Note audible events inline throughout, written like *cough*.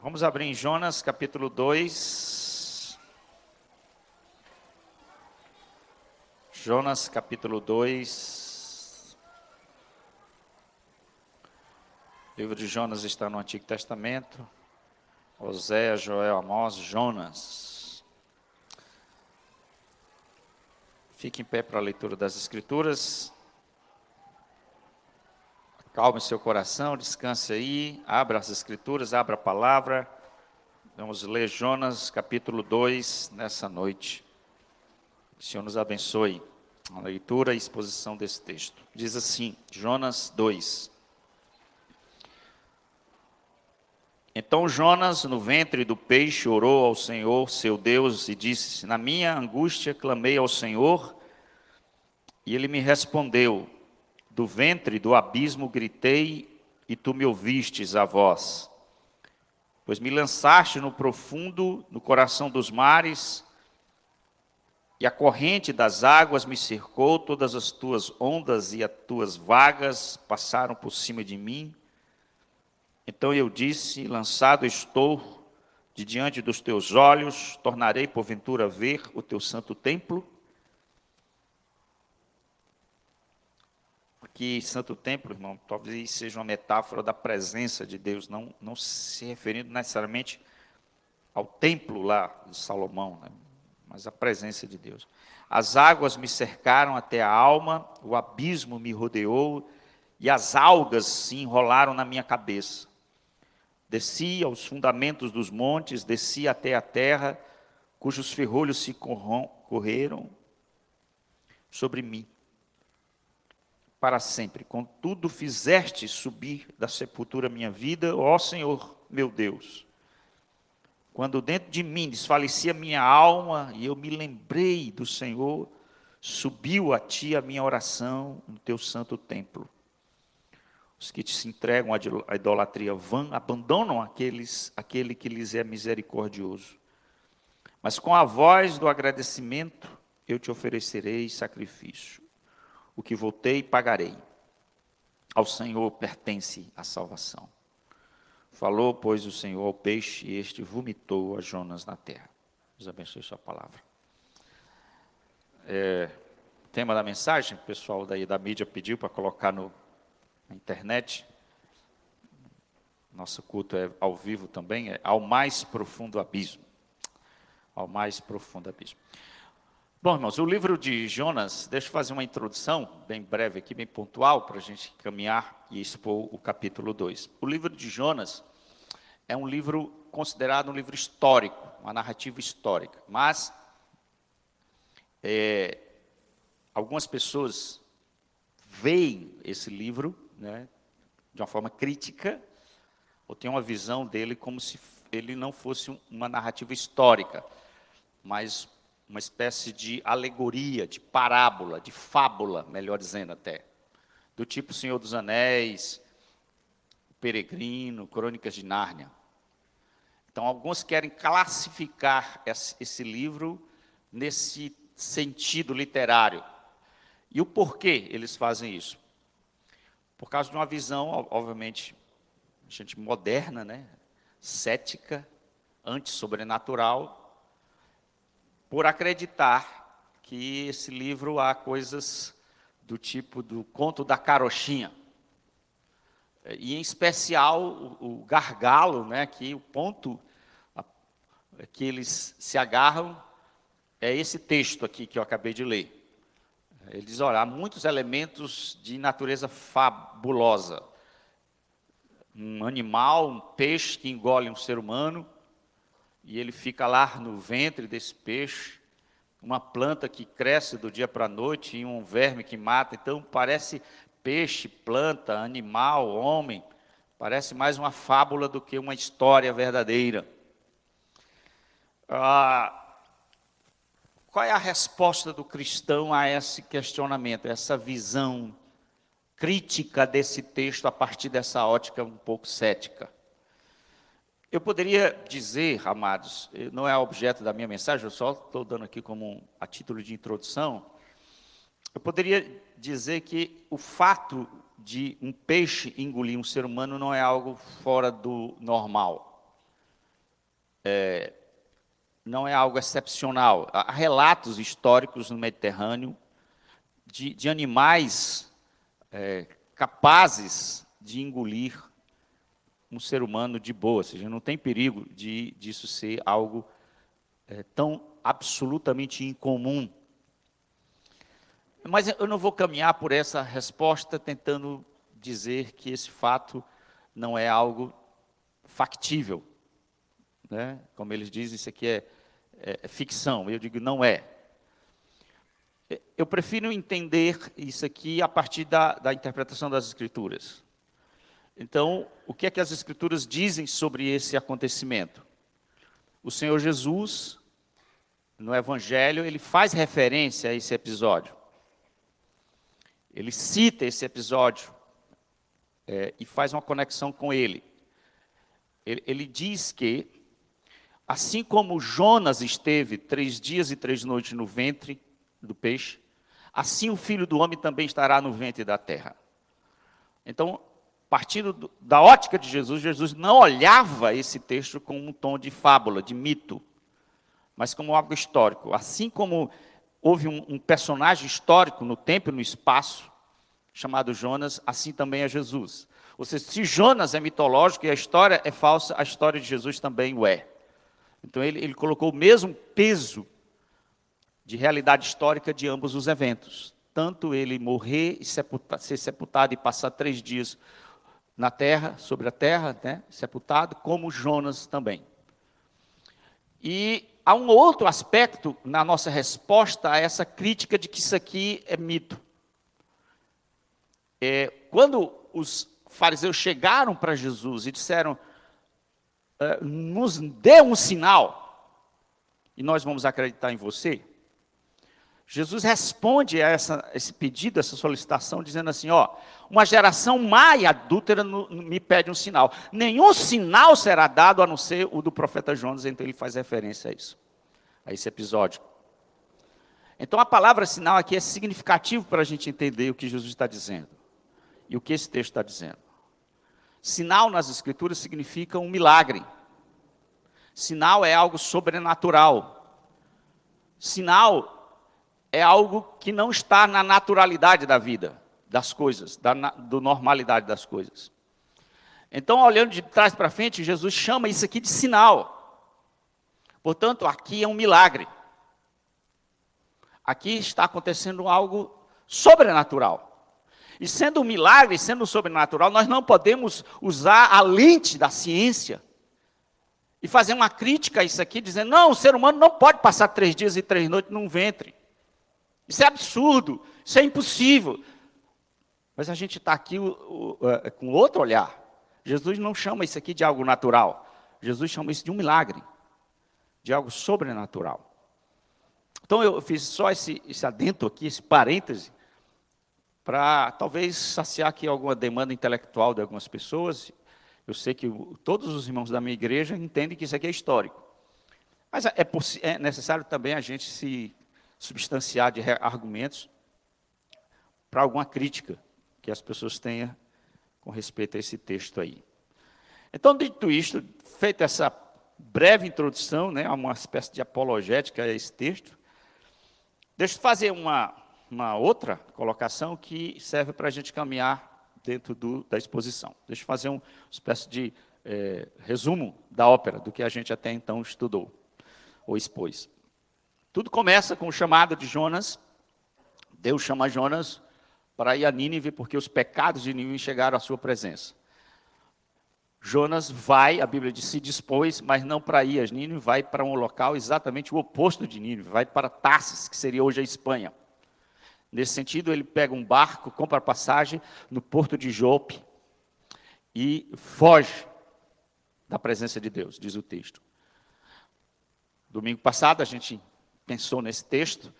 Vamos abrir em Jonas capítulo 2. Jonas capítulo 2. O livro de Jonas está no Antigo Testamento. Oséias, Joel, Amós, Jonas. Fique em pé para a leitura das Escrituras. Calme seu coração, descanse aí, abra as escrituras, abra a palavra. Vamos ler Jonas capítulo 2 nessa noite. O Senhor nos abençoe a leitura e exposição desse texto. Diz assim, Jonas 2. Então Jonas, no ventre do peixe, orou ao Senhor, seu Deus, e disse: Na minha angústia clamei ao Senhor, e ele me respondeu: do ventre do abismo gritei, e tu me ouvistes a voz. Pois me lançaste no profundo, no coração dos mares, e a corrente das águas me cercou, todas as tuas ondas e as tuas vagas passaram por cima de mim. Então eu disse: Lançado estou de diante dos teus olhos, tornarei porventura ver o teu santo templo. Que Santo Templo, irmão, talvez seja uma metáfora da presença de Deus, não, não se referindo necessariamente ao templo lá de Salomão, né? mas a presença de Deus. As águas me cercaram até a alma, o abismo me rodeou e as algas se enrolaram na minha cabeça. Desci aos fundamentos dos montes, desci até a terra, cujos ferrolhos se correram sobre mim para sempre. Contudo, fizeste subir da sepultura minha vida, ó Senhor, meu Deus. Quando dentro de mim desfalecia minha alma e eu me lembrei do Senhor, subiu a ti a minha oração no teu santo templo. Os que te se entregam à idolatria vã abandonam aqueles, aquele que lhes é misericordioso. Mas com a voz do agradecimento eu te oferecerei sacrifício o que voltei pagarei. Ao Senhor pertence a salvação. Falou, pois, o Senhor ao peixe, e este vomitou a Jonas na terra. Deus abençoe sua palavra. É, tema da mensagem, o pessoal daí da mídia pediu para colocar no, na internet. Nosso culto é ao vivo também, é ao mais profundo abismo. Ao mais profundo abismo. Bom, irmãos, o livro de Jonas, deixa eu fazer uma introdução bem breve aqui, bem pontual, para a gente caminhar e expor o capítulo 2. O livro de Jonas é um livro considerado um livro histórico, uma narrativa histórica, mas é, algumas pessoas veem esse livro né, de uma forma crítica, ou têm uma visão dele como se ele não fosse uma narrativa histórica, mas uma espécie de alegoria, de parábola, de fábula, melhor dizendo até, do tipo Senhor dos Anéis, Peregrino, Crônicas de Nárnia. Então, alguns querem classificar esse livro nesse sentido literário. E o porquê eles fazem isso? Por causa de uma visão, obviamente, gente moderna, né? cética, antissobrenatural, por acreditar que esse livro há coisas do tipo do conto da carochinha. E em especial o, gargalo, né, que o ponto que eles se agarram é esse texto aqui que eu acabei de ler. Ele diz, olha, há muitos elementos de natureza fabulosa. Um animal, um peixe que engole um ser humano, e ele fica lá no ventre desse peixe, uma planta que cresce do dia para a noite e um verme que mata. Então parece peixe, planta, animal, homem. Parece mais uma fábula do que uma história verdadeira. Ah, qual é a resposta do cristão a esse questionamento, a essa visão crítica desse texto a partir dessa ótica um pouco cética? Eu poderia dizer, amados, não é objeto da minha mensagem, eu só estou dando aqui como a título de introdução. Eu poderia dizer que o fato de um peixe engolir um ser humano não é algo fora do normal. é, não é algo excepcional. Há relatos históricos no Mediterrâneo de, de animais é, capazes de engolir um ser humano de boa, ou seja, não tem perigo de disso ser algo é, tão absolutamente incomum. Mas eu não vou caminhar por essa resposta tentando dizer que esse fato não é algo factível. Né? Como eles dizem, isso aqui é, é, é ficção. Eu digo, não é. Eu prefiro entender isso aqui a partir da, da interpretação das Escrituras. Então, o que é que as Escrituras dizem sobre esse acontecimento? O Senhor Jesus, no Evangelho, ele faz referência a esse episódio. Ele cita esse episódio é, e faz uma conexão com ele. ele. Ele diz que, assim como Jonas esteve três dias e três noites no ventre do peixe, assim o filho do homem também estará no ventre da terra. Então, partindo da ótica de Jesus, Jesus não olhava esse texto com um tom de fábula, de mito, mas como algo histórico. Assim como houve um, um personagem histórico no tempo e no espaço, chamado Jonas, assim também é Jesus. Ou seja, se Jonas é mitológico e a história é falsa, a história de Jesus também o é. Então ele, ele colocou o mesmo peso de realidade histórica de ambos os eventos. Tanto ele morrer e ser sepultado e passar três dias na terra, sobre a terra, né, sepultado, como Jonas também. E há um outro aspecto na nossa resposta a essa crítica de que isso aqui é mito. É, quando os fariseus chegaram para Jesus e disseram: é, nos dê um sinal e nós vamos acreditar em você. Jesus responde a essa, esse pedido, essa solicitação, dizendo assim: ó, uma geração má e adúltera no, me pede um sinal. Nenhum sinal será dado a não ser o do profeta Jonas, então ele faz referência a isso, a esse episódio. Então a palavra sinal aqui é significativo para a gente entender o que Jesus está dizendo e o que esse texto está dizendo. Sinal nas Escrituras significa um milagre. Sinal é algo sobrenatural. Sinal é algo que não está na naturalidade da vida, das coisas, da do normalidade das coisas. Então, olhando de trás para frente, Jesus chama isso aqui de sinal. Portanto, aqui é um milagre. Aqui está acontecendo algo sobrenatural. E sendo um milagre, sendo sobrenatural, nós não podemos usar a lente da ciência e fazer uma crítica a isso aqui, dizendo: não, o ser humano não pode passar três dias e três noites num ventre. Isso é absurdo, isso é impossível. Mas a gente está aqui é, com outro olhar. Jesus não chama isso aqui de algo natural. Jesus chama isso de um milagre, de algo sobrenatural. Então eu fiz só esse, esse aqui, esse parêntese, para talvez saciar aqui alguma demanda intelectual de algumas pessoas. Eu sei que todos os irmãos da minha igreja entendem que isso aqui é histórico. Mas é, é necessário também a gente se substanciar de argumentos para alguma crítica que as pessoas tenham com respeito a esse texto aí. Então, dito isto, feita essa breve introdução, né, uma espécie de apologética a esse texto, deixa eu fazer uma, uma outra colocação que serve para a gente caminhar dentro do, da exposição. Deixa eu fazer uma espécie de é, resumo da ópera, do que a gente até então estudou ou expôs. Tudo começa com o chamado de Jonas. Deus chama Jonas para ir a Nínive, porque os pecados de Nínive chegaram à sua presença. Jonas vai, a Bíblia diz, se dispôs, mas não para ir a Nínive, vai para um local exatamente o oposto de Nínive, vai para Tarsis, que seria hoje a Espanha. Nesse sentido, ele pega um barco, compra passagem no porto de Jope e foge da presença de Deus, diz o texto. Domingo passado a gente pensou nesse texto,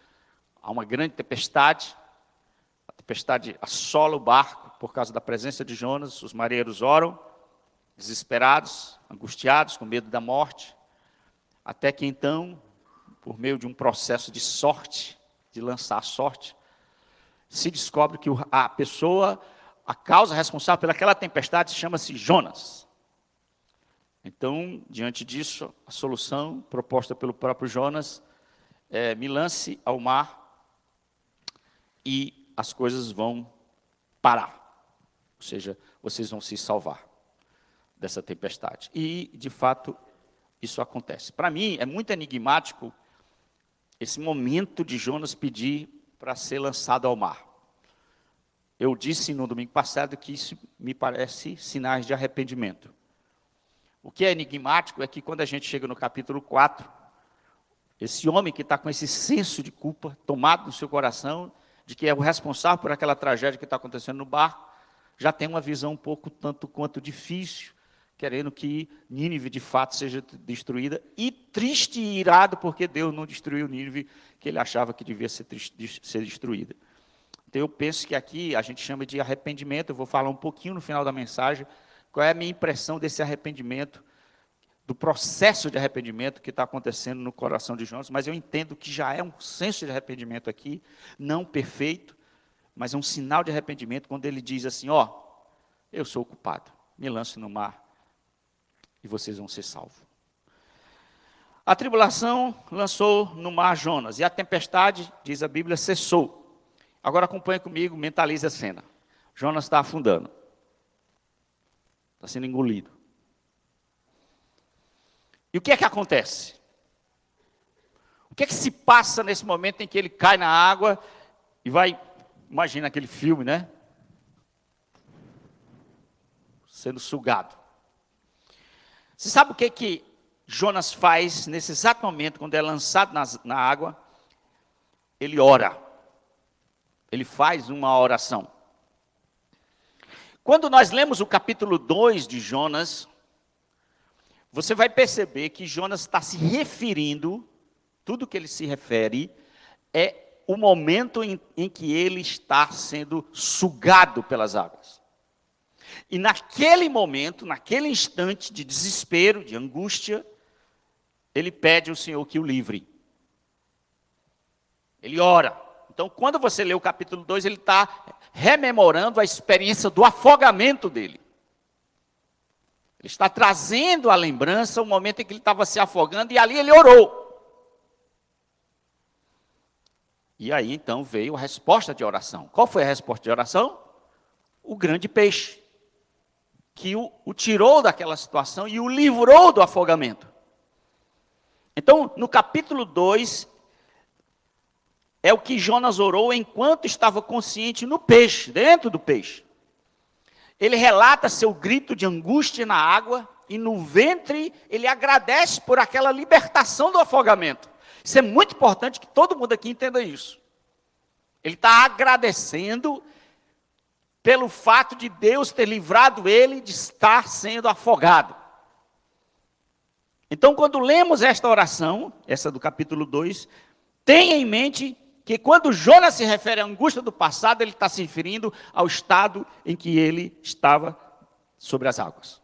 há uma grande tempestade, a tempestade assola o barco por causa da presença de Jonas, os marinheiros oram, desesperados, angustiados, com medo da morte, até que então, por meio de um processo de sorte, de lançar sorte, se descobre que a pessoa, a causa responsável pelaquela tempestade chama-se Jonas. Então, diante disso, a solução proposta pelo próprio Jonas é: me lance ao mar e as coisas vão parar. Ou seja, vocês vão se salvar dessa tempestade. E, de fato, isso acontece. Para mim, é muito enigmático esse momento de Jonas pedir para ser lançado ao mar. Eu disse no domingo passado que isso me parece sinais de arrependimento. O que é enigmático é que quando a gente chega no capítulo 4, esse homem que está com esse senso de culpa tomado no seu coração, de que é o responsável por aquela tragédia que está acontecendo no barco, já tem uma visão um pouco tanto quanto difícil, querendo que Nínive de fato seja destruída, e triste e irado porque Deus não destruiu Nínive, que ele achava que devia ser, ser destruída. Então eu penso que aqui a gente chama de arrependimento, eu vou falar um pouquinho no final da mensagem, qual é a minha impressão desse arrependimento, do processo de arrependimento que está acontecendo no coração de Jonas, mas eu entendo que já é um senso de arrependimento aqui, não perfeito, mas é um sinal de arrependimento quando ele diz assim: Ó, oh, eu sou o culpado, me lance no mar e vocês vão ser salvos. A tribulação lançou no mar Jonas, e a tempestade, diz a Bíblia, cessou. Agora acompanhe comigo, mentalize a cena. Jonas está afundando, está sendo engolido. E o que é que acontece? O que é que se passa nesse momento em que ele cai na água e vai, imagina aquele filme, né? Sendo sugado. Você sabe o que é que Jonas faz nesse exato momento, quando é lançado na, na água? Ele ora. Ele faz uma oração. Quando nós lemos o capítulo 2 de Jonas, você vai perceber que Jonas está se referindo, tudo que ele se refere, é o momento em, em que ele está sendo sugado pelas águas. E naquele momento, naquele instante de desespero, de angústia, ele pede ao Senhor que o livre. Ele ora. Então, quando você lê o capítulo 2, ele está rememorando a experiência do afogamento dele. Ele está trazendo à lembrança o momento em que ele estava se afogando e ali ele orou. E aí então veio a resposta de oração. Qual foi a resposta de oração? O grande peixe, que o, o tirou daquela situação e o livrou do afogamento. Então, no capítulo 2, é o que Jonas orou enquanto estava consciente no peixe, dentro do peixe. Ele relata seu grito de angústia na água e no ventre ele agradece por aquela libertação do afogamento. Isso é muito importante que todo mundo aqui entenda isso. Ele está agradecendo pelo fato de Deus ter livrado ele de estar sendo afogado. Então, quando lemos esta oração, essa do capítulo 2, tenha em mente que quando Jonas se refere à angústia do passado, ele está se referindo ao estado em que ele estava sobre as águas.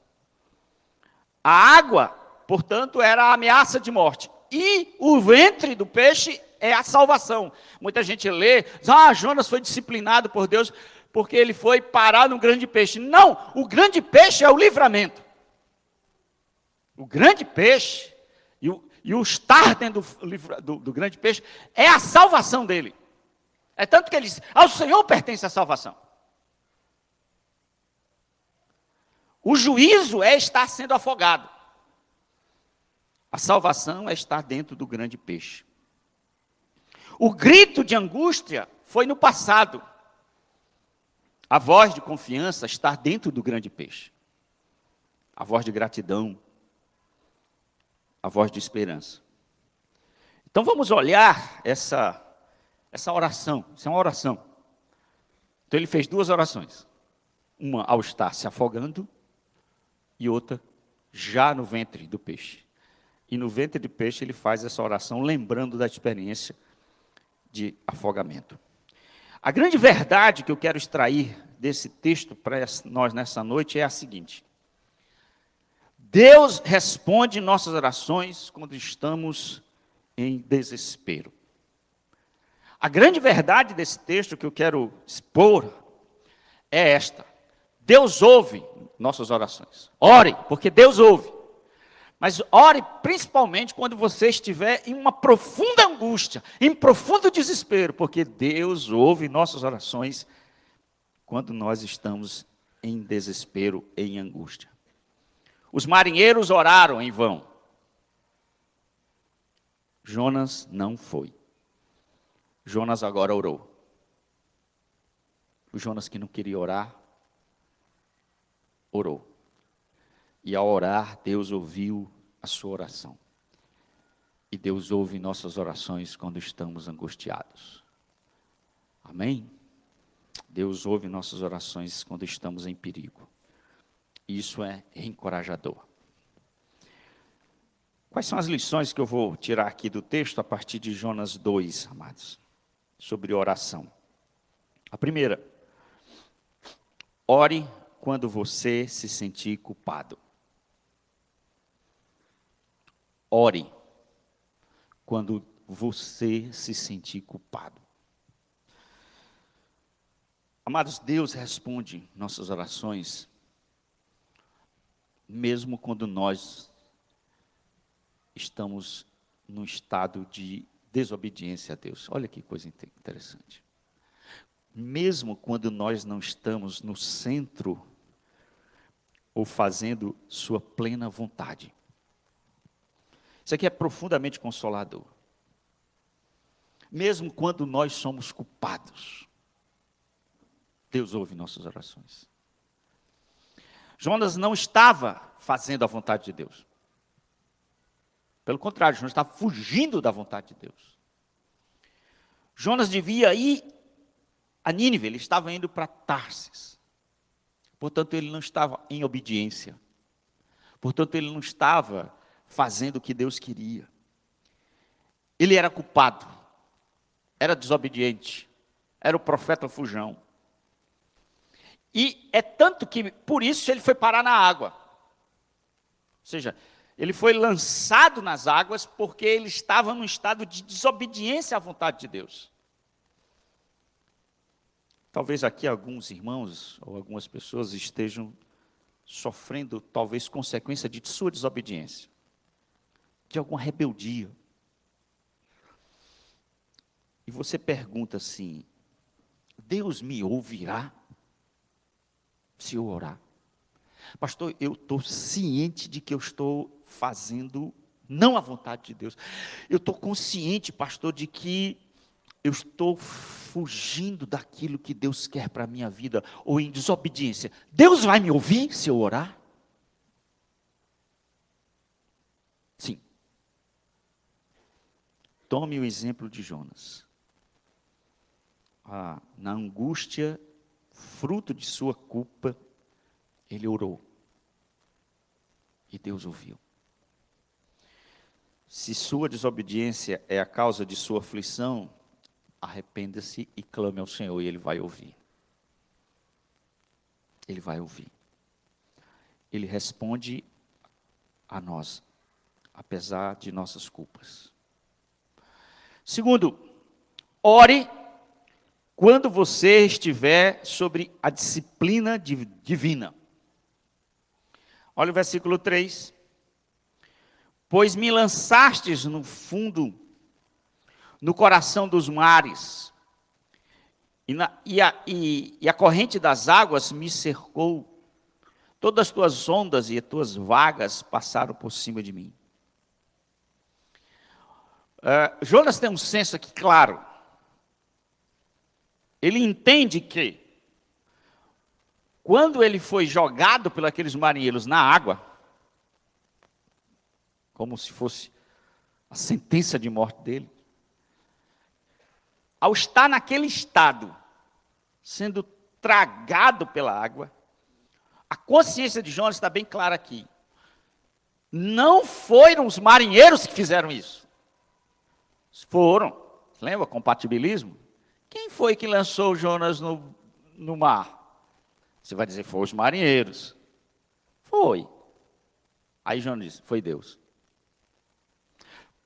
A água, portanto, era a ameaça de morte. E o ventre do peixe é a salvação. Muita gente lê, ah, Jonas foi disciplinado por Deus porque ele foi parar no grande peixe. Não, o grande peixe é o livramento. O grande peixe e o, estar dentro do, do, do grande peixe é a salvação dele. É tanto que ele diz: ao Senhor pertence a salvação. O juízo é estar sendo afogado. A salvação é estar dentro do grande peixe. O grito de angústia foi no passado. A voz de confiança está dentro do grande peixe. A voz de gratidão, a voz de esperança. Então vamos olhar essa, essa oração. Isso é uma oração. Então ele fez duas orações. Uma ao estar se afogando e outra já no ventre do peixe. E no ventre do peixe ele faz essa oração lembrando da experiência de afogamento. A grande verdade que eu quero extrair desse texto para nós nessa noite é a seguinte: Deus responde nossas orações quando estamos em desespero. A grande verdade desse texto que eu quero expor é esta: Deus ouve nossas orações. Ore, porque Deus ouve. Mas ore principalmente quando você estiver em uma profunda angústia, em profundo desespero, porque Deus ouve nossas orações quando nós estamos em desespero, em angústia. Os marinheiros oraram em vão. Jonas não foi. Jonas agora orou. O Jonas que não queria orar, orou. E ao orar, Deus ouviu a sua oração. E Deus ouve nossas orações quando estamos angustiados. Amém? Deus ouve nossas orações quando estamos em perigo. Isso é encorajador. Quais são as lições que eu vou tirar aqui do texto a partir de Jonas 2, amados? Sobre oração. A primeira, ore quando você se sentir culpado. Ore quando você se sentir culpado. Amados, Deus responde nossas orações, mesmo quando nós estamos num estado de desobediência a Deus. Olha que coisa interessante. Mesmo quando nós não estamos no centro ou fazendo Sua plena vontade. Isso aqui é profundamente consolador. Mesmo quando nós somos culpados, Deus ouve nossas orações. Jonas não estava fazendo a vontade de Deus. Pelo contrário, Jonas estava fugindo da vontade de Deus. Jonas devia ir a Nínive, ele estava indo para Tarsis. Portanto, ele não estava em obediência. Portanto, ele não estava fazendo o que Deus queria. Ele era culpado, era desobediente, era o profeta fujão. E é tanto que, por isso, ele foi parar na água. Ou seja, ele foi lançado nas águas porque ele estava num estado de desobediência à vontade de Deus. Talvez aqui alguns irmãos ou algumas pessoas estejam sofrendo, talvez, consequência de sua desobediência de alguma rebeldia. E você pergunta assim: Deus me ouvirá se eu orar? Pastor, eu estou ciente de que eu estou fazendo não a vontade de Deus. Eu estou consciente, pastor, de que eu estou fugindo daquilo que Deus quer para a minha vida, ou em desobediência. Deus vai me ouvir se eu orar? Tome o exemplo de Jonas. Ah, na angústia, fruto de sua culpa, ele orou. E Deus ouviu. Se sua desobediência é a causa de sua aflição, arrependa-se e clame ao Senhor e Ele vai ouvir. Ele vai ouvir. Ele responde a nós, apesar de nossas culpas. Segundo, ore quando você estiver sobre a disciplina divina. Olha o versículo 3. Pois me lançastes no fundo, no coração dos mares, e, na, e, a, e, e a corrente das águas me cercou, todas as tuas ondas e as tuas vagas passaram por cima de mim. Uh, Jonas tem um senso aqui claro. Ele entende que, quando ele foi jogado pelos aqueles marinheiros na água, como se fosse a sentença de morte dele, ao estar naquele estado, sendo tragado pela água, a consciência de Jonas está bem clara aqui. Não foram os marinheiros que fizeram isso. Foram. Lembra? Compatibilismo. Quem foi que lançou Jonas no, no mar? Você vai dizer, foi os marinheiros. Foi. Aí Jonas disse, foi Deus.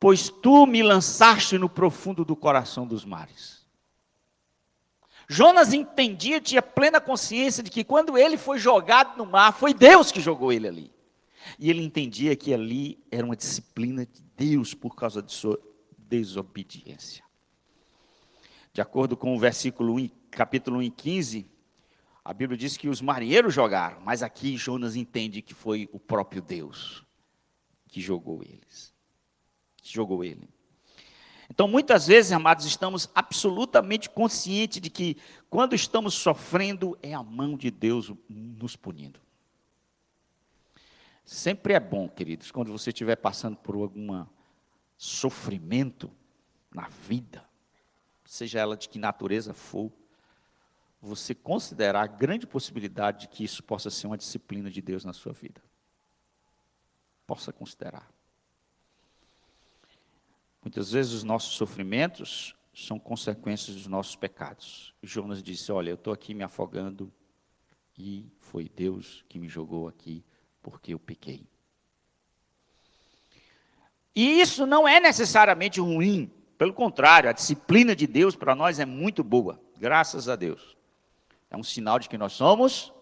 Pois tu me lançaste no profundo do coração dos mares. Jonas entendia, tinha plena consciência de que quando ele foi jogado no mar, foi Deus que jogou ele ali. E ele entendia que ali era uma disciplina de Deus por causa de sua desobediência. De acordo com o versículo 1, capítulo 1 e 15, a Bíblia diz que os marinheiros jogaram, mas aqui Jonas entende que foi o próprio Deus que jogou eles. Que jogou ele. Então, muitas vezes, amados, estamos absolutamente conscientes de que quando estamos sofrendo, é a mão de Deus nos punindo. Sempre é bom, queridos, quando você estiver passando por algum sofrimento na vida, seja ela de que natureza for, você considerar a grande possibilidade de que isso possa ser uma disciplina de Deus na sua vida. Possa considerar. Muitas vezes os nossos sofrimentos são consequências dos nossos pecados. Jonas disse: Olha, eu estou aqui me afogando e foi Deus que me jogou aqui porque eu pequei. E isso não é necessariamente ruim, pelo contrário, a disciplina de Deus para nós é muito boa, graças a Deus. É um sinal de que nós somos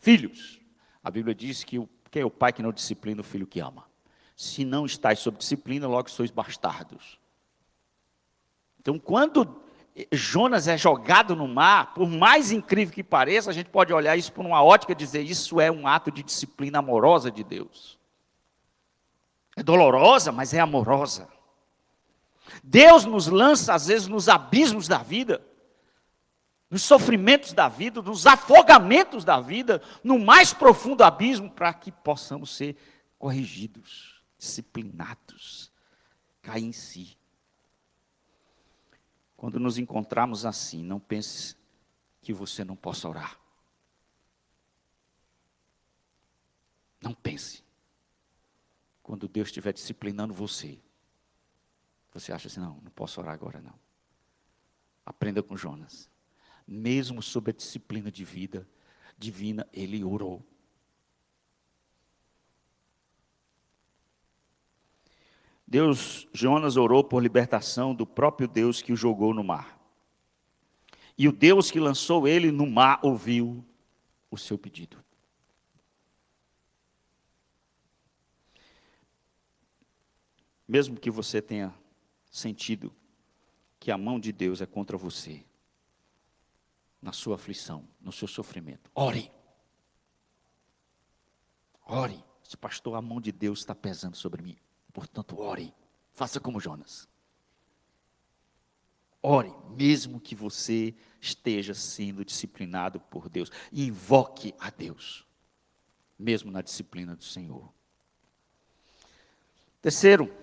filhos. A Bíblia diz que o, que é o pai que não disciplina o filho que ama. Se não estáis sob disciplina, logo sois bastardos. Então, quando Jonas é jogado no mar, por mais incrível que pareça, a gente pode olhar isso por uma ótica e dizer: isso é um ato de disciplina amorosa de Deus. É dolorosa, mas é amorosa. Deus nos lança, às vezes, nos abismos da vida, nos sofrimentos da vida, nos afogamentos da vida, no mais profundo abismo, para que possamos ser corrigidos disciplinados, cair em si. Quando nos encontrarmos assim, não pense que você não possa orar. Não pense. Quando Deus estiver disciplinando você, você acha assim: não, não posso orar agora não. Aprenda com Jonas. Mesmo sob a disciplina de vida divina, ele orou. Deus, Jonas orou por libertação do próprio Deus que o jogou no mar. E o Deus que lançou ele no mar ouviu o seu pedido. Mesmo que você tenha sentido que a mão de Deus é contra você, na sua aflição, no seu sofrimento, ore. Ore. Se pastor, a mão de Deus está pesando sobre mim. Portanto, ore. Faça como Jonas. Ore, mesmo que você esteja sendo disciplinado por Deus. Invoque a Deus, mesmo na disciplina do Senhor. Terceiro,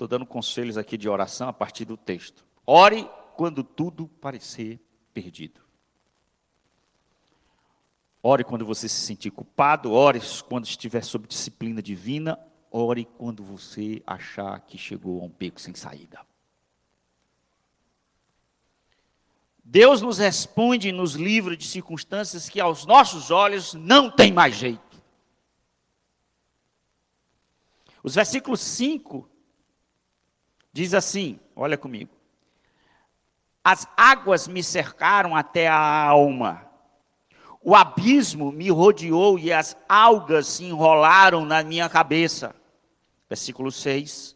estou dando conselhos aqui de oração a partir do texto. Ore quando tudo parecer perdido. Ore quando você se sentir culpado, ore quando estiver sob disciplina divina, Ore quando você achar que chegou a um beco sem saída. Deus nos responde e nos livra de circunstâncias que aos nossos olhos não tem mais jeito. Os versículos 5 diz assim, olha comigo. As águas me cercaram até a alma o abismo me rodeou e as algas se enrolaram na minha cabeça. Versículo 6.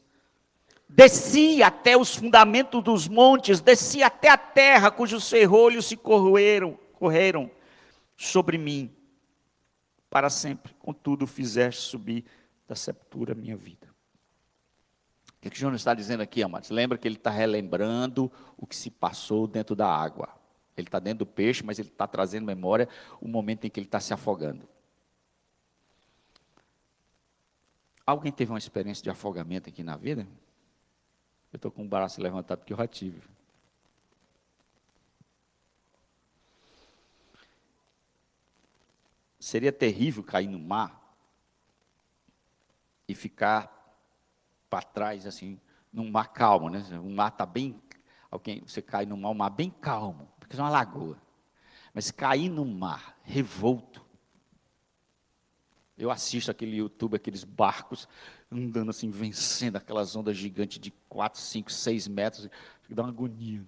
Desci até os fundamentos dos montes, desci até a terra, cujos ferrolhos se correram sobre mim para sempre. Contudo, fizeste subir da sepultura minha vida. O que, que Jonas está dizendo aqui, amados? Lembra que ele está relembrando o que se passou dentro da água. Ele está dentro do peixe, mas ele está trazendo memória o momento em que ele está se afogando. Alguém teve uma experiência de afogamento aqui na vida? Eu estou com o braço levantado porque eu já tive. Seria terrível cair no mar e ficar para trás, assim, num mar calmo, né? O mar está bem. Alguém, você cai no mar, um mar bem calmo porque é uma lagoa. Mas cair no mar revolto. Eu assisto aquele YouTube, aqueles barcos andando assim, vencendo aquelas ondas gigantes de 4, 5, 6 metros, dá uma agonia.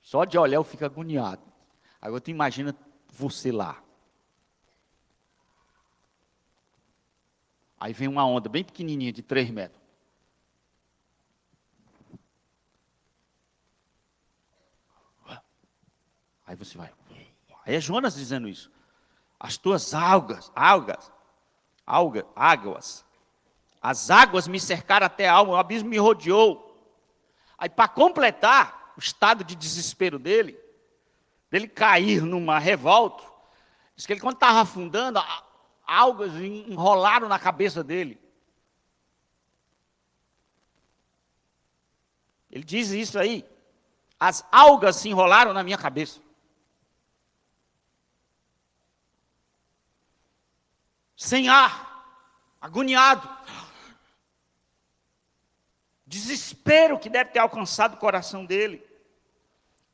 Só de olhar eu fico agoniado. Agora tu imagina você lá. Aí vem uma onda bem pequenininha, de 3 metros. Aí você vai. Aí é Jonas dizendo isso. As tuas algas, algas, alga, águas, as águas me cercaram até a alma, o abismo me rodeou. Aí, para completar o estado de desespero dele, dele cair numa revolta, diz que ele, quando estava afundando, algas enrolaram na cabeça dele. Ele diz isso aí. As algas se enrolaram na minha cabeça. sem ar, agoniado. Desespero que deve ter alcançado o coração dele.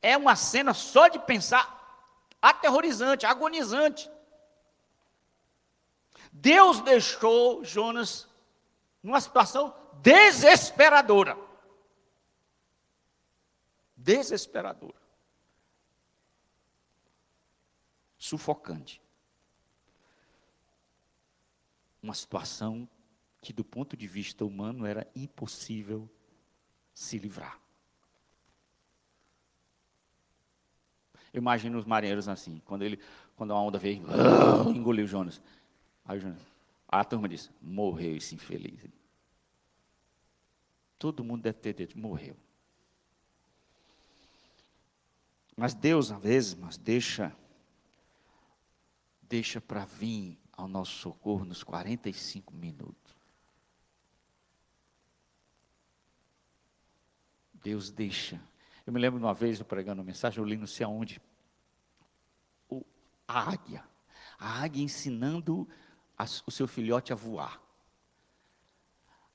É uma cena só de pensar aterrorizante, agonizante. Deus deixou Jonas numa situação desesperadora. Desesperadora. Sufocante uma situação que, do ponto de vista humano, era impossível se livrar. Eu imagino os marinheiros assim, quando ele, quando a onda veio, *laughs* engoliu Jonas. Aí a turma disse: morreu esse infeliz. Todo mundo deve ter dito: morreu. Mas Deus, às vezes, mas deixa, deixa para vir ao nosso socorro nos 45 minutos. Deus deixa. Eu me lembro de uma vez, eu pregando uma mensagem, eu li não sei aonde, o, a águia. A águia ensinando a, o seu filhote a voar.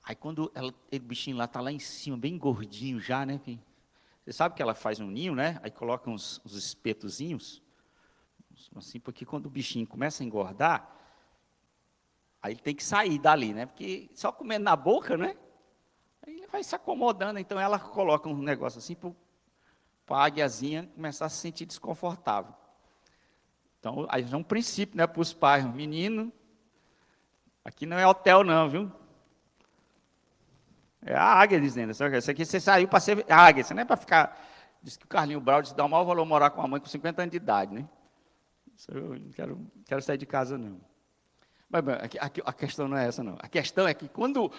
Aí quando ela, o bichinho lá está lá em cima, bem gordinho já, né? Você sabe que ela faz um ninho, né? Aí coloca uns, uns espetozinhos, assim, porque quando o bichinho começa a engordar, Aí ele tem que sair dali, né? Porque só comendo na boca, né? Aí ele vai se acomodando. Então ela coloca um negócio assim para a águiazinha começar a se sentir desconfortável. Então, aí é um princípio né, para os pais. Menino, aqui não é hotel não, viu? É a águia dizendo. Isso aqui você saiu para ser águia, você não é para ficar... Diz que o Carlinho Brau disse, dá o maior valor morar com a mãe com 50 anos de idade, né? Eu não quero, quero sair de casa, não. Mas a, questão não é essa, não. A questão é que quando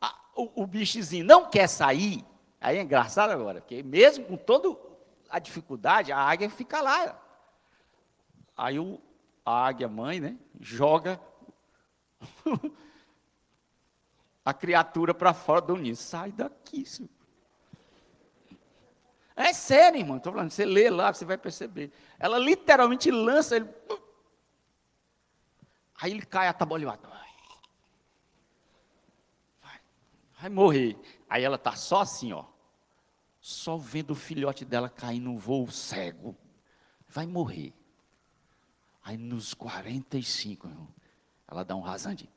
a, o, o bichezinho não quer sair, aí é engraçado agora, porque mesmo com toda a dificuldade, a águia fica lá. Aí o, a águia mãe, né, joga *laughs* a criatura para fora do ninho. Sai daqui, senhor. É sério, irmão. Estou falando, você lê lá, você vai perceber. Ela literalmente lança ele *laughs* Aí ele cai atabalhoado. Vai, vai morrer. Aí ela está só assim, ó. Só vendo o filhote dela cair no voo cego. Vai morrer. Aí nos 45, irmão, ela dá um rasante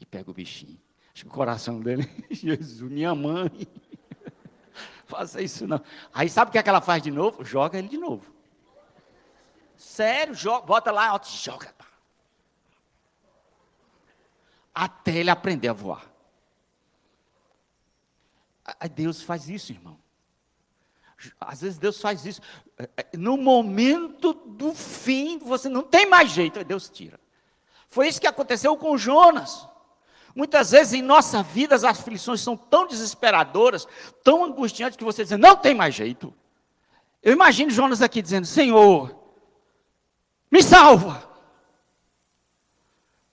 e pega o bichinho. Acho que o coração dele, *laughs* Jesus, minha mãe. *laughs* Faça isso não. Aí sabe o que, é que ela faz de novo? Joga ele de novo. Sério, joga, bota lá, ó, joga até ele aprender a voar. Deus faz isso, irmão. Às vezes Deus faz isso. É, é, no momento do fim, você não tem mais jeito, Deus tira. Foi isso que aconteceu com Jonas. Muitas vezes em nossa vida as aflições são tão desesperadoras, tão angustiantes, que você diz, não tem mais jeito. Eu imagino Jonas aqui dizendo, Senhor, me salva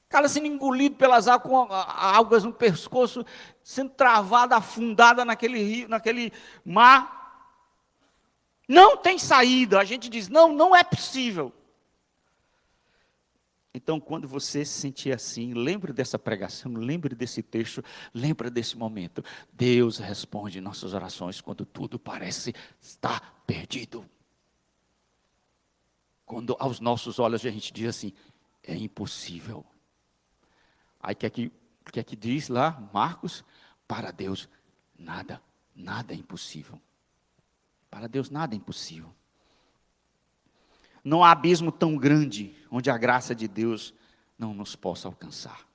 cara sendo engolido pelas algas no pescoço, sendo travada, afundada naquele rio, naquele mar. Não tem saída. A gente diz, não, não é possível. Então, quando você se sentir assim, lembre dessa pregação, lembre desse texto, lembre desse momento. Deus responde nossas orações quando tudo parece estar perdido. Quando aos nossos olhos a gente diz assim, é impossível. Aí que é que, que, é que diz lá, Marcos? Para Deus, nada, nada é impossível. Para Deus, nada é impossível. Não há abismo tão grande onde a graça de Deus não nos possa alcançar.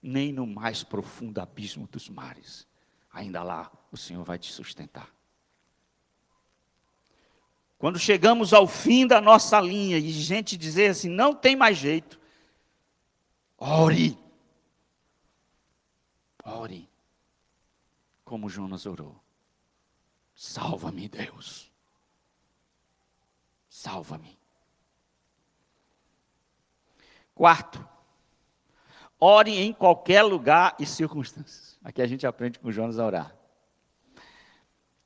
nem no mais profundo abismo dos mares. Ainda lá o Senhor vai te sustentar. Quando chegamos ao fim da nossa linha e gente dizer assim, não tem mais jeito, ore. Ore. Como Jonas orou. Salva-me, Deus. Salva-me. Quarto, ore em qualquer lugar e circunstâncias. Aqui a gente aprende com Jonas a orar.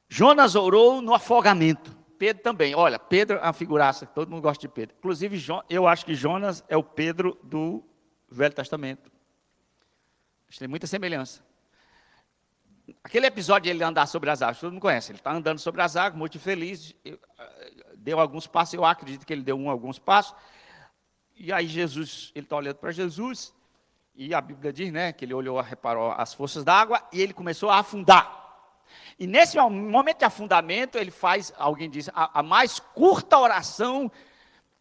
Jonas orou no afogamento. Pedro também. Olha, Pedro é figuraça, todo mundo gosta de Pedro. Inclusive, eu acho que Jonas é o Pedro do Velho Testamento. Tem muita semelhança. Aquele episódio de ele andar sobre as águas, todo mundo conhece. Ele está andando sobre as águas, muito feliz. Eh, deu alguns passos, eu acredito que ele deu um, alguns passos. E aí Jesus, ele está olhando para Jesus, e a Bíblia diz, né, que ele olhou, reparou as forças d'água, e ele começou a afundar. E nesse momento de afundamento, ele faz, alguém diz, a, a mais curta oração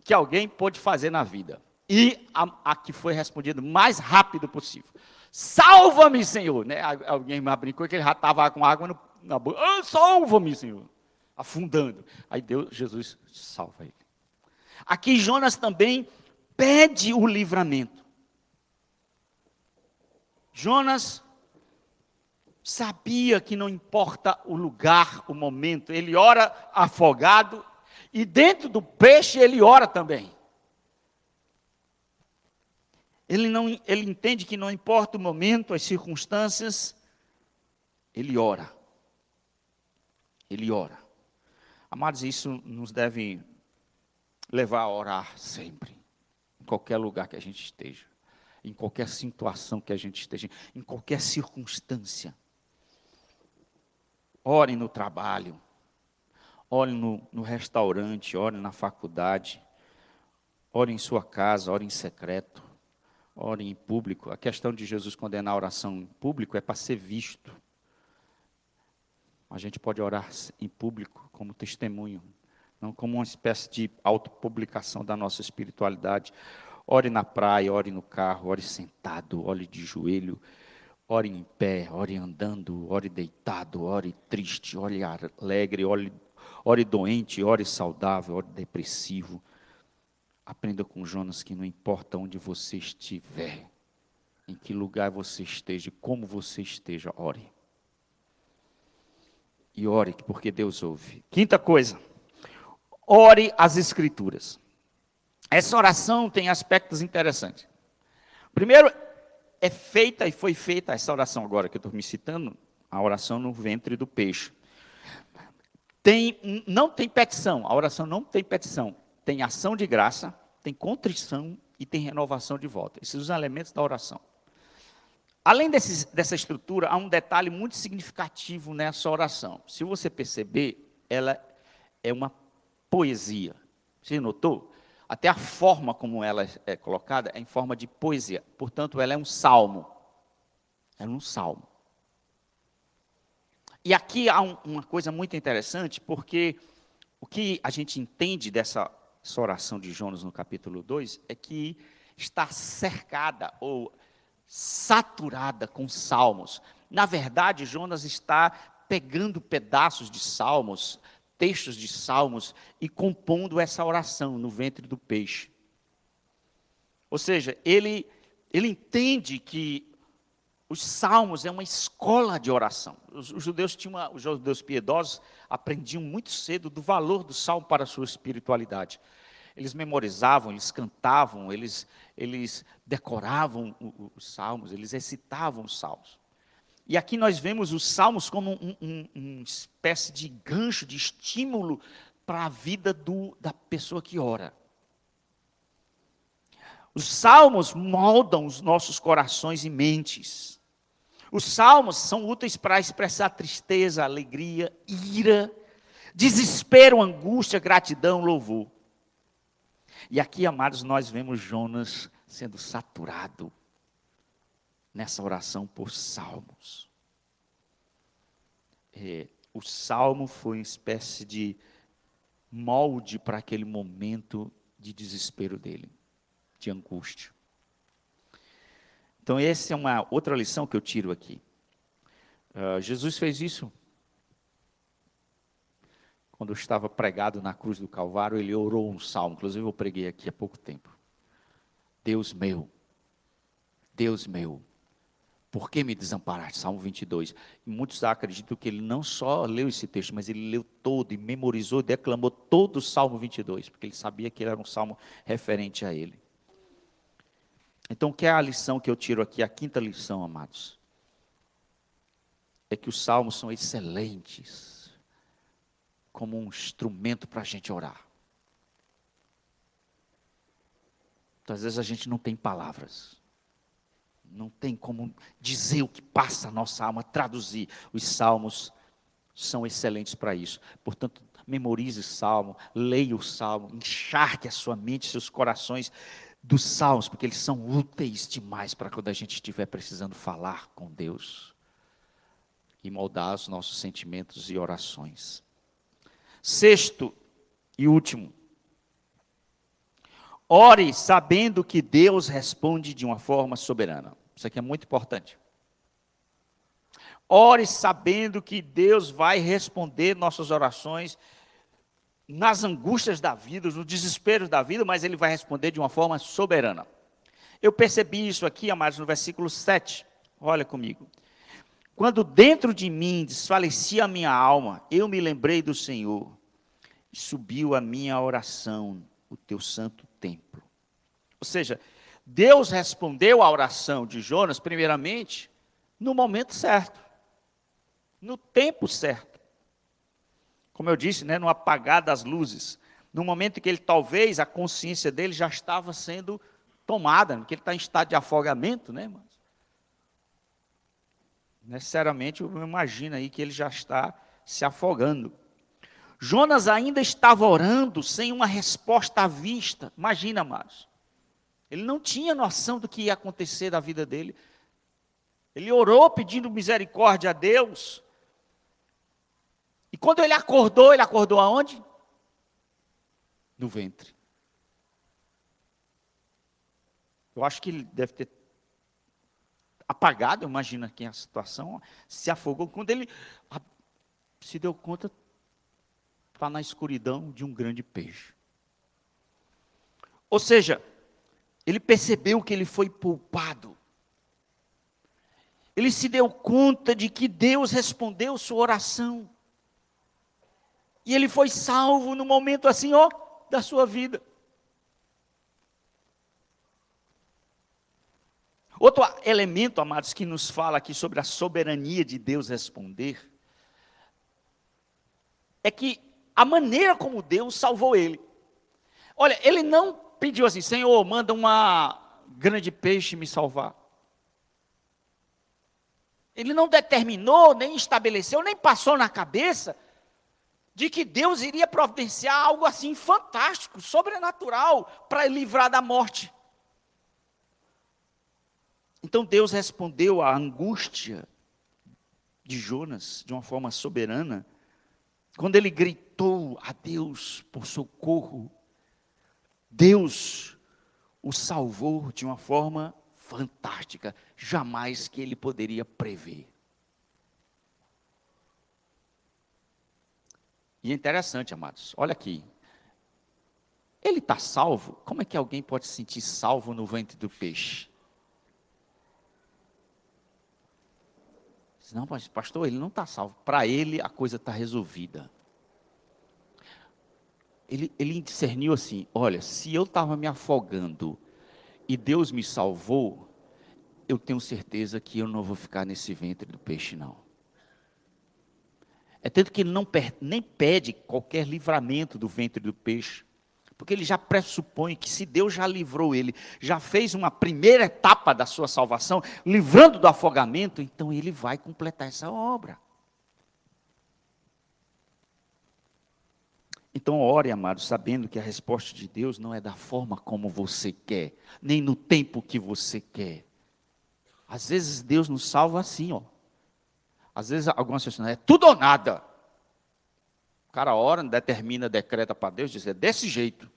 que alguém pôde fazer na vida. E a, a que foi respondida mais rápido possível. Salva-me, Senhor. Né? Alguém me brincou que ele já estava com água no, na boca. Ah, salva-me, Senhor. Afundando. Aí Deus, Jesus salva ele. Aqui Jonas também pede o livramento. Jonas sabia que não importa o lugar, o momento, ele ora afogado e dentro do peixe ele ora também. Ele, não, ele entende que não importa o momento, as circunstâncias, ele ora. Ele ora. Amados, isso nos deve levar a orar sempre, em qualquer lugar que a gente esteja, em qualquer situação que a gente esteja, em qualquer circunstância. Ore no trabalho, ore no, no restaurante, ore na faculdade, ore em sua casa, ore em secreto, ore em público. A questão de Jesus condenar a oração em público é para ser visto. A gente pode orar em público como testemunho, não como uma espécie de autopublicação da nossa espiritualidade. Ore na praia, ore no carro, ore sentado, ore de joelho, Ore em pé, ore andando, ore deitado, ore triste, ore alegre, ore, ore doente, ore saudável, ore depressivo. Aprenda com Jonas que não importa onde você estiver, em que lugar você esteja, como você esteja, ore. E ore, porque Deus ouve. Quinta coisa, ore as Escrituras. Essa oração tem aspectos interessantes. Primeiro, é feita e foi feita essa oração agora que eu estou me citando, a oração no ventre do peixe. Tem, não tem petição, a oração não tem petição. Tem ação de graça, tem contrição e tem renovação de volta. Esses são os elementos da oração. Além dessa estrutura, há um detalhe muito significativo nessa oração. Se você perceber, ela é uma poesia. Você notou? Até a forma como ela é colocada é em forma de poesia. Portanto, ela é um salmo. É um salmo. E aqui há um, uma coisa muito interessante, porque o que a gente entende dessa oração de Jonas no capítulo 2 é que está cercada ou saturada com salmos. Na verdade, Jonas está pegando pedaços de salmos, textos de salmos e compondo essa oração no ventre do peixe. Ou seja, ele, ele entende que os salmos é uma escola de oração. Os, os, judeus tinham uma, os judeus piedosos aprendiam muito cedo do valor do salmo para a sua espiritualidade. Eles memorizavam, eles cantavam, eles, eles decoravam os salmos, eles recitavam os salmos. E aqui nós vemos os salmos como um, um, uma espécie de gancho, de estímulo para a vida do, da pessoa que ora. Os salmos moldam os nossos corações e mentes. Os salmos são úteis para expressar tristeza, alegria, ira, desespero, angústia, gratidão, louvor. E aqui, amados, nós vemos Jonas sendo saturado nessa oração por salmos. É, o salmo foi uma espécie de molde para aquele momento de desespero dele, de angústia. Então, essa é uma outra lição que eu tiro aqui. Uh, Jesus fez isso. Quando estava pregado na cruz do Calvário, ele orou um salmo. Inclusive, eu preguei aqui há pouco tempo. Deus meu, Deus meu, por que me desamparaste? Salmo 22. E muitos acreditam que ele não só leu esse texto, mas ele leu todo e memorizou, declamou todo o Salmo 22, porque ele sabia que ele era um salmo referente a ele. Então, que é a lição que eu tiro aqui? A quinta lição, amados. É que os salmos são excelentes como um instrumento para a gente orar. Então, às vezes a gente não tem palavras. Não tem como dizer o que passa a nossa alma, traduzir. Os salmos são excelentes para isso. Portanto, memorize o salmo, leia o salmo, encharque a sua mente, seus corações dos salmos, porque eles são úteis demais para quando a gente estiver precisando falar com Deus e moldar os nossos sentimentos e orações. Sexto e último, ore sabendo que Deus responde de uma forma soberana. Isso aqui é muito importante. Ore sabendo que Deus vai responder nossas orações nas angústias da vida, nos desesperos da vida, mas ele vai responder de uma forma soberana. Eu percebi isso aqui, amados, no versículo 7. Olha comigo. Quando dentro de mim desfalecia a minha alma, eu me lembrei do Senhor e subiu a minha oração, o teu santo templo. Ou seja, Deus respondeu à oração de Jonas, primeiramente, no momento certo, no tempo certo como eu disse, né, no apagar das luzes, no momento em que ele talvez a consciência dele já estava sendo tomada, porque ele está em estado de afogamento, né, irmãos? Necessariamente, eu imagino aí que ele já está se afogando. Jonas ainda estava orando sem uma resposta à vista. Imagina, amados. Ele não tinha noção do que ia acontecer da vida dele. Ele orou pedindo misericórdia a Deus, e quando ele acordou, ele acordou aonde? No ventre. Eu acho que ele deve ter apagado, imagina aqui a situação, se afogou. Quando ele se deu conta, está na escuridão de um grande peixe. Ou seja, ele percebeu que ele foi poupado. Ele se deu conta de que Deus respondeu sua oração. E ele foi salvo no momento assim, ó, da sua vida. Outro elemento, amados, que nos fala aqui sobre a soberania de Deus responder, é que a maneira como Deus salvou ele. Olha, ele não pediu assim, Senhor, manda uma grande peixe me salvar. Ele não determinou, nem estabeleceu, nem passou na cabeça de que Deus iria providenciar algo assim fantástico, sobrenatural, para livrar da morte. Então Deus respondeu à angústia de Jonas de uma forma soberana, quando ele gritou a Deus por socorro, Deus o salvou de uma forma fantástica, jamais que ele poderia prever. E é interessante, amados, olha aqui. Ele está salvo? Como é que alguém pode se sentir salvo no ventre do peixe? Não, pastor, ele não está salvo. Para ele a coisa está resolvida. Ele, ele discerniu assim: olha, se eu estava me afogando e Deus me salvou, eu tenho certeza que eu não vou ficar nesse ventre do peixe, não. É tanto que ele não nem pede qualquer livramento do ventre do peixe. Porque ele já pressupõe que se Deus já livrou ele, já fez uma primeira etapa da sua salvação, livrando do afogamento, então ele vai completar essa obra. Então, ore, amado, sabendo que a resposta de Deus não é da forma como você quer, nem no tempo que você quer. Às vezes Deus nos salva assim, ó. Às vezes algumas pessoas, é tudo ou nada. O cara ora, determina, decreta para Deus, diz, é desse jeito.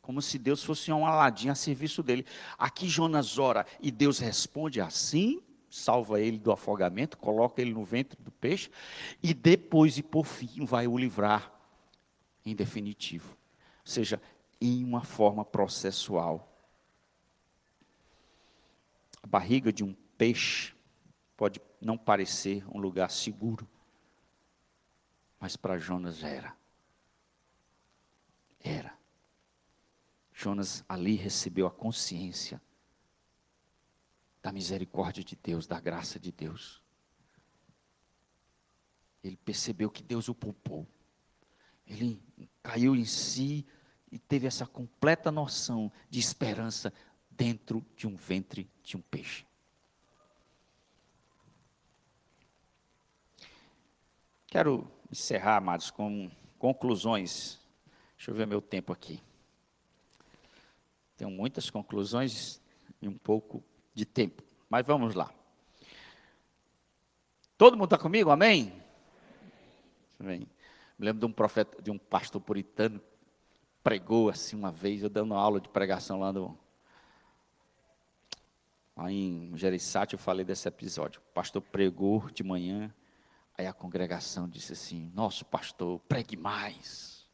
Como se Deus fosse um Aladim a serviço dele. Aqui Jonas ora e Deus responde assim, salva ele do afogamento, coloca ele no ventre do peixe e depois e por fim vai o livrar em definitivo. Ou seja, em uma forma processual. A barriga de um peixe pode não parecer um lugar seguro, mas para Jonas era. Era. Jonas ali recebeu a consciência da misericórdia de Deus, da graça de Deus. Ele percebeu que Deus o poupou. Ele caiu em si e teve essa completa noção de esperança dentro de um ventre de um peixe. Quero encerrar, amados, com conclusões. Deixa eu ver meu tempo aqui. Tenho muitas conclusões e um pouco de tempo, mas vamos lá. Todo mundo está comigo? Amém? Amém. Me lembro de um profeta, de um pastor puritano, pregou assim uma vez, eu dando aula de pregação lá no. Lá em Jereissati, eu falei desse episódio. O pastor pregou de manhã, aí a congregação disse assim: Nosso pastor, pregue mais.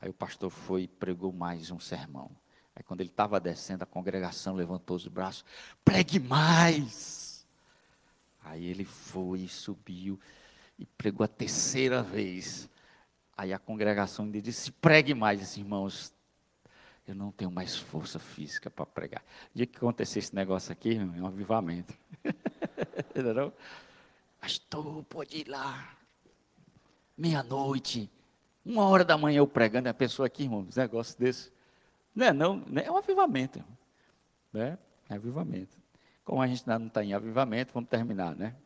Aí o pastor foi e pregou mais um sermão. Aí quando ele estava descendo, a congregação levantou os braços, pregue mais. Aí ele foi e subiu e pregou a terceira vez. Aí a congregação ainda disse, pregue mais, irmãos, eu não tenho mais força física para pregar. O dia que acontecer esse negócio aqui, é um avivamento. *laughs* Pastor, pode ir lá. Meia-noite, uma hora da manhã eu pregando, a pessoa aqui, irmão, um negócio desse. Não é, não, é um avivamento. Né? É avivamento. Como a gente ainda não está em avivamento, vamos terminar, né?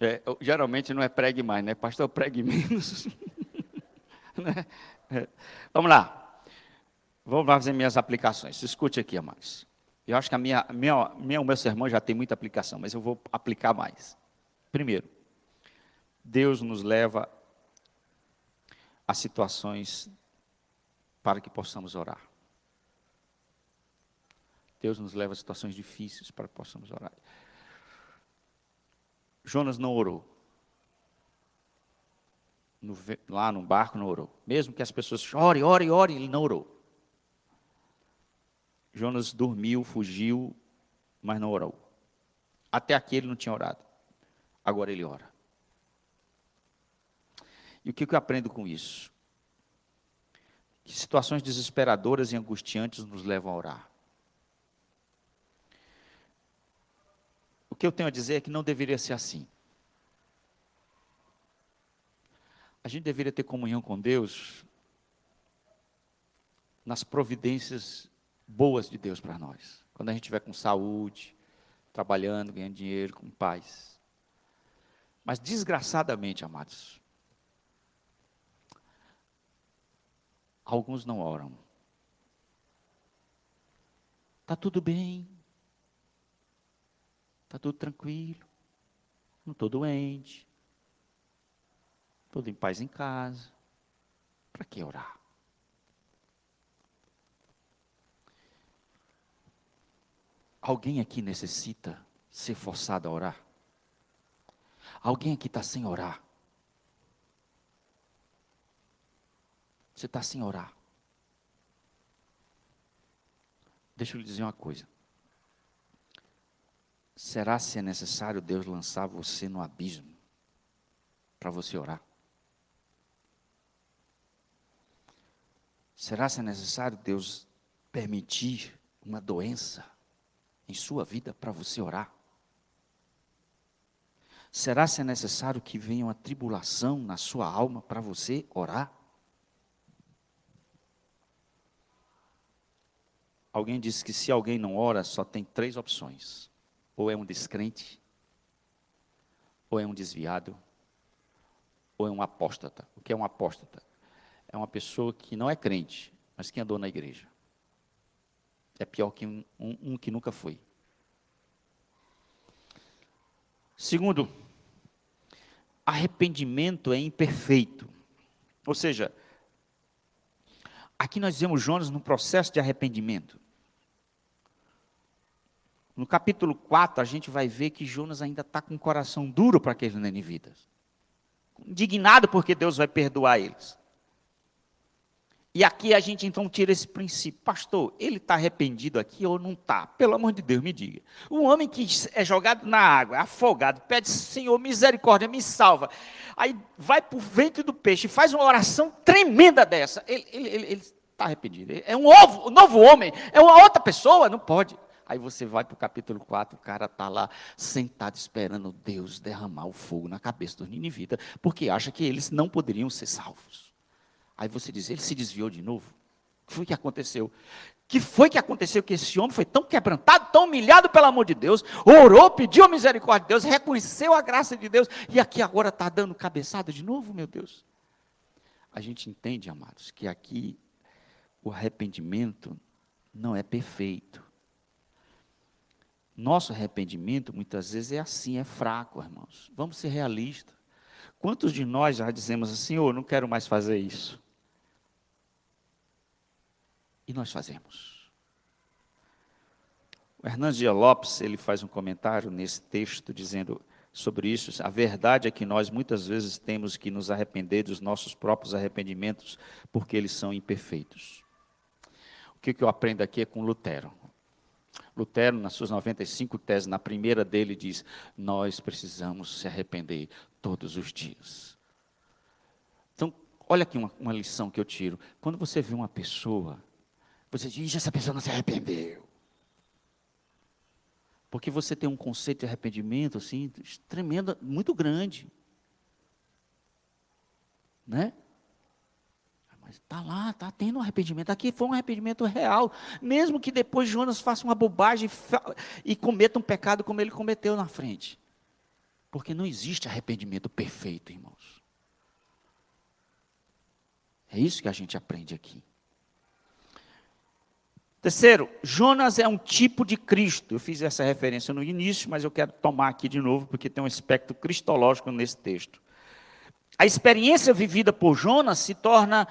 É, geralmente não é pregue mais, né? Pastor, pregue menos. *laughs* né? é. Vamos lá. Vou fazer minhas aplicações. Escute aqui, amados. Eu acho que a minha, minha, minha, o meu sermão já tem muita aplicação, mas eu vou aplicar mais. Primeiro, Deus nos leva a situações para que possamos orar. Deus nos leva a situações difíceis para que possamos orar. Jonas não orou. No, lá no barco não orou. Mesmo que as pessoas chorem, orem, orem, ele não orou. Jonas dormiu, fugiu, mas não orou. Até aqui ele não tinha orado. Agora ele ora. E o que eu aprendo com isso? Que situações desesperadoras e angustiantes nos levam a orar. Que eu tenho a dizer é que não deveria ser assim. A gente deveria ter comunhão com Deus nas providências boas de Deus para nós. Quando a gente estiver com saúde, trabalhando, ganhando dinheiro, com paz. Mas desgraçadamente, amados, Alguns não oram. Está tudo bem. Está tudo tranquilo. Não estou doente. Estou em paz em casa. Para que orar? Alguém aqui necessita ser forçado a orar? Alguém aqui está sem orar? Você está sem orar. Deixa eu lhe dizer uma coisa. Será se é necessário Deus lançar você no abismo para você orar? Será se é necessário Deus permitir uma doença em sua vida para você orar? Será se é necessário que venha uma tribulação na sua alma para você orar? Alguém disse que se alguém não ora, só tem três opções: ou é um descrente, ou é um desviado, ou é um apóstata. O que é um apóstata? É uma pessoa que não é crente, mas que andou na igreja. É pior que um, um, um que nunca foi. Segundo, arrependimento é imperfeito. Ou seja, aqui nós vemos Jonas no processo de arrependimento. No capítulo 4, a gente vai ver que Jonas ainda está com o coração duro para aqueles nenivitas. Indignado porque Deus vai perdoar eles. E aqui a gente então tira esse princípio. Pastor, ele está arrependido aqui ou não está? Pelo amor de Deus, me diga. Um homem que é jogado na água, afogado, pede, Senhor, misericórdia, me salva. Aí vai para o ventre do peixe, faz uma oração tremenda dessa. Ele está arrependido. É um um novo homem, é uma outra pessoa, não pode. Aí você vai para o capítulo 4, o cara está lá sentado esperando Deus derramar o fogo na cabeça dos ninivitas, porque acha que eles não poderiam ser salvos. Aí você diz, ele se desviou de novo? O que foi que aconteceu? que foi que aconteceu que esse homem foi tão quebrantado, tão humilhado pelo amor de Deus, orou, pediu a misericórdia de Deus, reconheceu a graça de Deus, e aqui agora está dando cabeçada de novo, meu Deus. A gente entende, amados, que aqui o arrependimento não é perfeito. Nosso arrependimento muitas vezes é assim, é fraco, irmãos. Vamos ser realistas. Quantos de nós já dizemos assim, oh, não quero mais fazer isso? E nós fazemos. O Hernandes Dias Lopes, ele faz um comentário nesse texto dizendo sobre isso. A verdade é que nós muitas vezes temos que nos arrepender dos nossos próprios arrependimentos, porque eles são imperfeitos. O que eu aprendo aqui é com Lutero. Lutero, nas suas 95 teses, na primeira dele diz: Nós precisamos se arrepender todos os dias. Então, olha aqui uma, uma lição que eu tiro. Quando você vê uma pessoa, você diz: Essa pessoa não se arrependeu. Porque você tem um conceito de arrependimento assim, tremendo, muito grande. Né? Mas está lá, está tendo um arrependimento. Aqui foi um arrependimento real. Mesmo que depois Jonas faça uma bobagem e cometa um pecado como ele cometeu na frente. Porque não existe arrependimento perfeito, irmãos. É isso que a gente aprende aqui. Terceiro, Jonas é um tipo de Cristo. Eu fiz essa referência no início, mas eu quero tomar aqui de novo, porque tem um aspecto cristológico nesse texto. A experiência vivida por Jonas se torna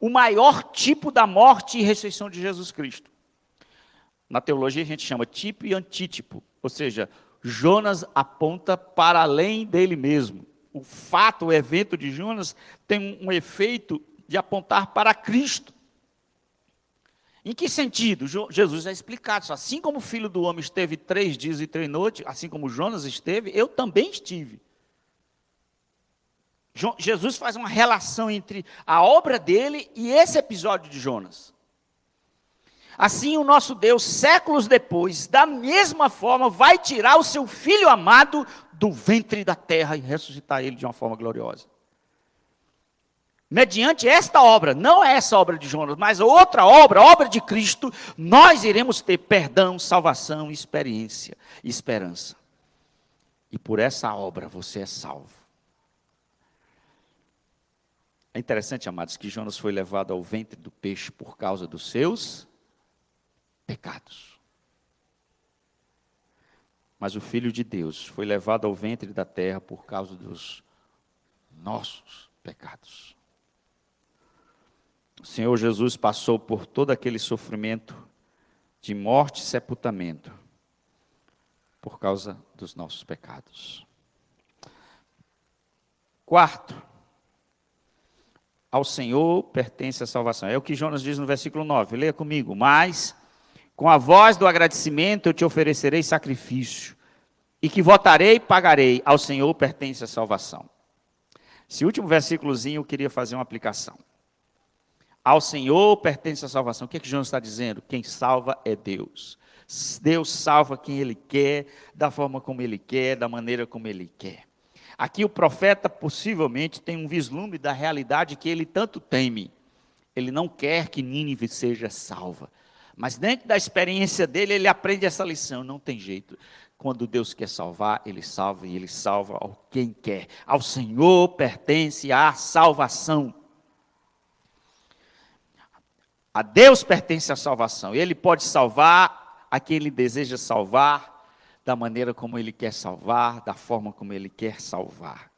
o maior tipo da morte e ressurreição de Jesus Cristo. Na teologia a gente chama tipo e antítipo, ou seja, Jonas aponta para além dele mesmo. O fato, o evento de Jonas tem um efeito de apontar para Cristo. Em que sentido? Jesus já explicado Assim como o filho do homem esteve três dias e três noites, assim como Jonas esteve, eu também estive. Jesus faz uma relação entre a obra dele e esse episódio de Jonas. Assim, o nosso Deus, séculos depois, da mesma forma, vai tirar o seu filho amado do ventre da terra e ressuscitar ele de uma forma gloriosa. Mediante esta obra, não é essa obra de Jonas, mas outra obra, a obra de Cristo, nós iremos ter perdão, salvação, experiência esperança. E por essa obra você é salvo. É interessante, amados, que Jonas foi levado ao ventre do peixe por causa dos seus pecados. Mas o Filho de Deus foi levado ao ventre da terra por causa dos nossos pecados. O Senhor Jesus passou por todo aquele sofrimento de morte e sepultamento por causa dos nossos pecados. Quarto, ao Senhor pertence a salvação. É o que Jonas diz no versículo 9. Leia comigo. Mas, com a voz do agradecimento, eu te oferecerei sacrifício, e que votarei e pagarei. Ao Senhor pertence a salvação. Esse último versículozinho eu queria fazer uma aplicação. Ao Senhor pertence a salvação. O que é que Jonas está dizendo? Quem salva é Deus. Deus salva quem Ele quer, da forma como Ele quer, da maneira como Ele quer. Aqui o profeta possivelmente tem um vislumbre da realidade que ele tanto teme. Ele não quer que Nínive seja salva. Mas dentro da experiência dele, ele aprende essa lição. Não tem jeito. Quando Deus quer salvar, Ele salva e Ele salva ao quem quer. Ao Senhor pertence a salvação. A Deus pertence a salvação. Ele pode salvar a quem Ele deseja salvar da maneira como Ele quer salvar, da forma como Ele quer salvar.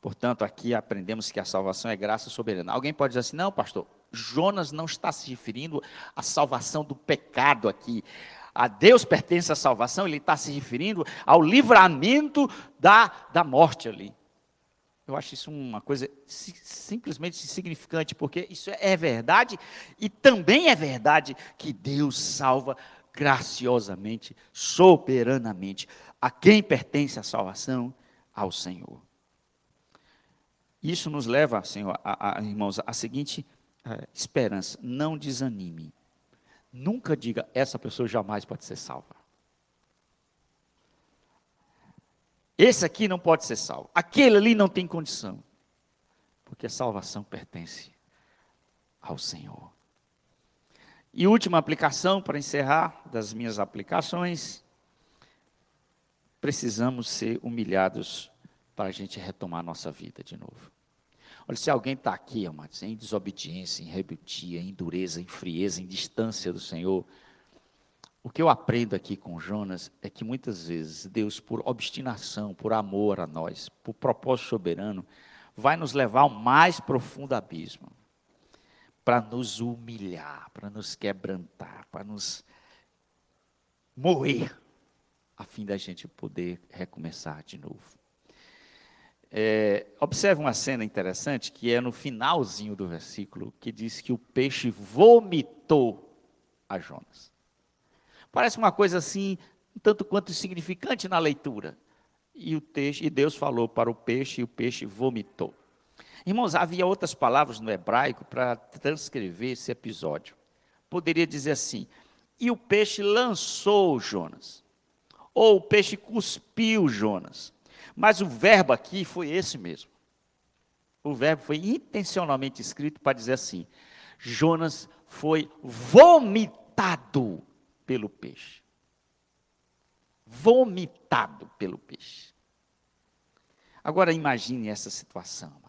Portanto, aqui aprendemos que a salvação é graça soberana. Alguém pode dizer assim: não, pastor, Jonas não está se referindo à salvação do pecado aqui. A Deus pertence a salvação, ele está se referindo ao livramento da, da morte ali. Eu acho isso uma coisa simplesmente significante, porque isso é verdade, e também é verdade que Deus salva graciosamente, soberanamente. A quem pertence a salvação? Ao Senhor. Isso nos leva, Senhor, a, a, irmãos, a seguinte é, esperança: não desanime. Nunca diga, essa pessoa jamais pode ser salva. Esse aqui não pode ser salvo. Aquele ali não tem condição. Porque a salvação pertence ao Senhor. E última aplicação, para encerrar das minhas aplicações, precisamos ser humilhados para a gente retomar nossa vida de novo. Olha, se alguém está aqui, amados, em desobediência, em rebeldia, em dureza, em frieza, em distância do Senhor, o que eu aprendo aqui com Jonas é que muitas vezes Deus, por obstinação, por amor a nós, por propósito soberano, vai nos levar ao mais profundo abismo para nos humilhar, para nos quebrantar, para nos moer, a fim da gente poder recomeçar de novo. É, observe uma cena interessante que é no finalzinho do versículo, que diz que o peixe vomitou a Jonas. Parece uma coisa assim, um tanto quanto insignificante na leitura. E, o peixe, e Deus falou para o peixe e o peixe vomitou. Irmãos, havia outras palavras no hebraico para transcrever esse episódio. Poderia dizer assim: e o peixe lançou Jonas, ou o peixe cuspiu Jonas mas o verbo aqui foi esse mesmo. O verbo foi intencionalmente escrito para dizer assim: Jonas foi vomitado pelo peixe. Vomitado pelo peixe. Agora imagine essa situação.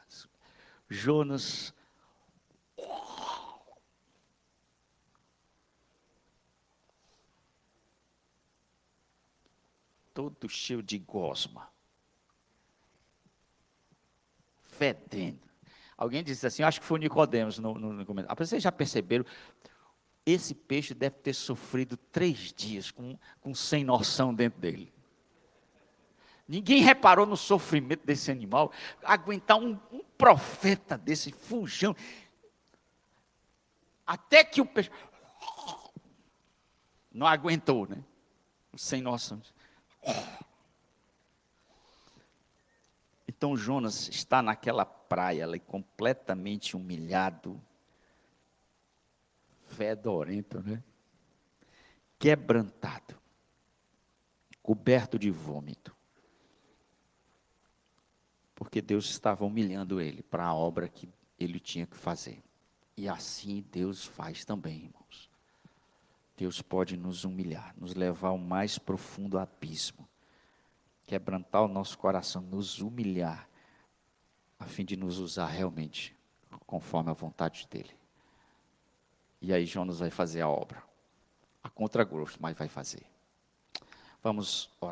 Jonas todo cheio de gosma fedendo. Alguém disse assim, acho que foi o Nicodemos no, no, no comentário. Vocês já perceberam? Esse peixe deve ter sofrido três dias com, com sem noção dentro dele. Ninguém reparou no sofrimento desse animal. Aguentar um, um profeta desse fujão. Até que o peixe não aguentou, né? Sem noção. Então Jonas está naquela praia ali, completamente humilhado, fedorento, né? Quebrantado, coberto de vômito. Porque Deus estava humilhando ele para a obra que ele tinha que fazer. E assim Deus faz também, irmãos. Deus pode nos humilhar, nos levar ao mais profundo abismo quebrantar o nosso coração, nos humilhar, a fim de nos usar realmente conforme a vontade dele. E aí Jonas vai fazer a obra. A contragosto, mas vai fazer. Vamos orar.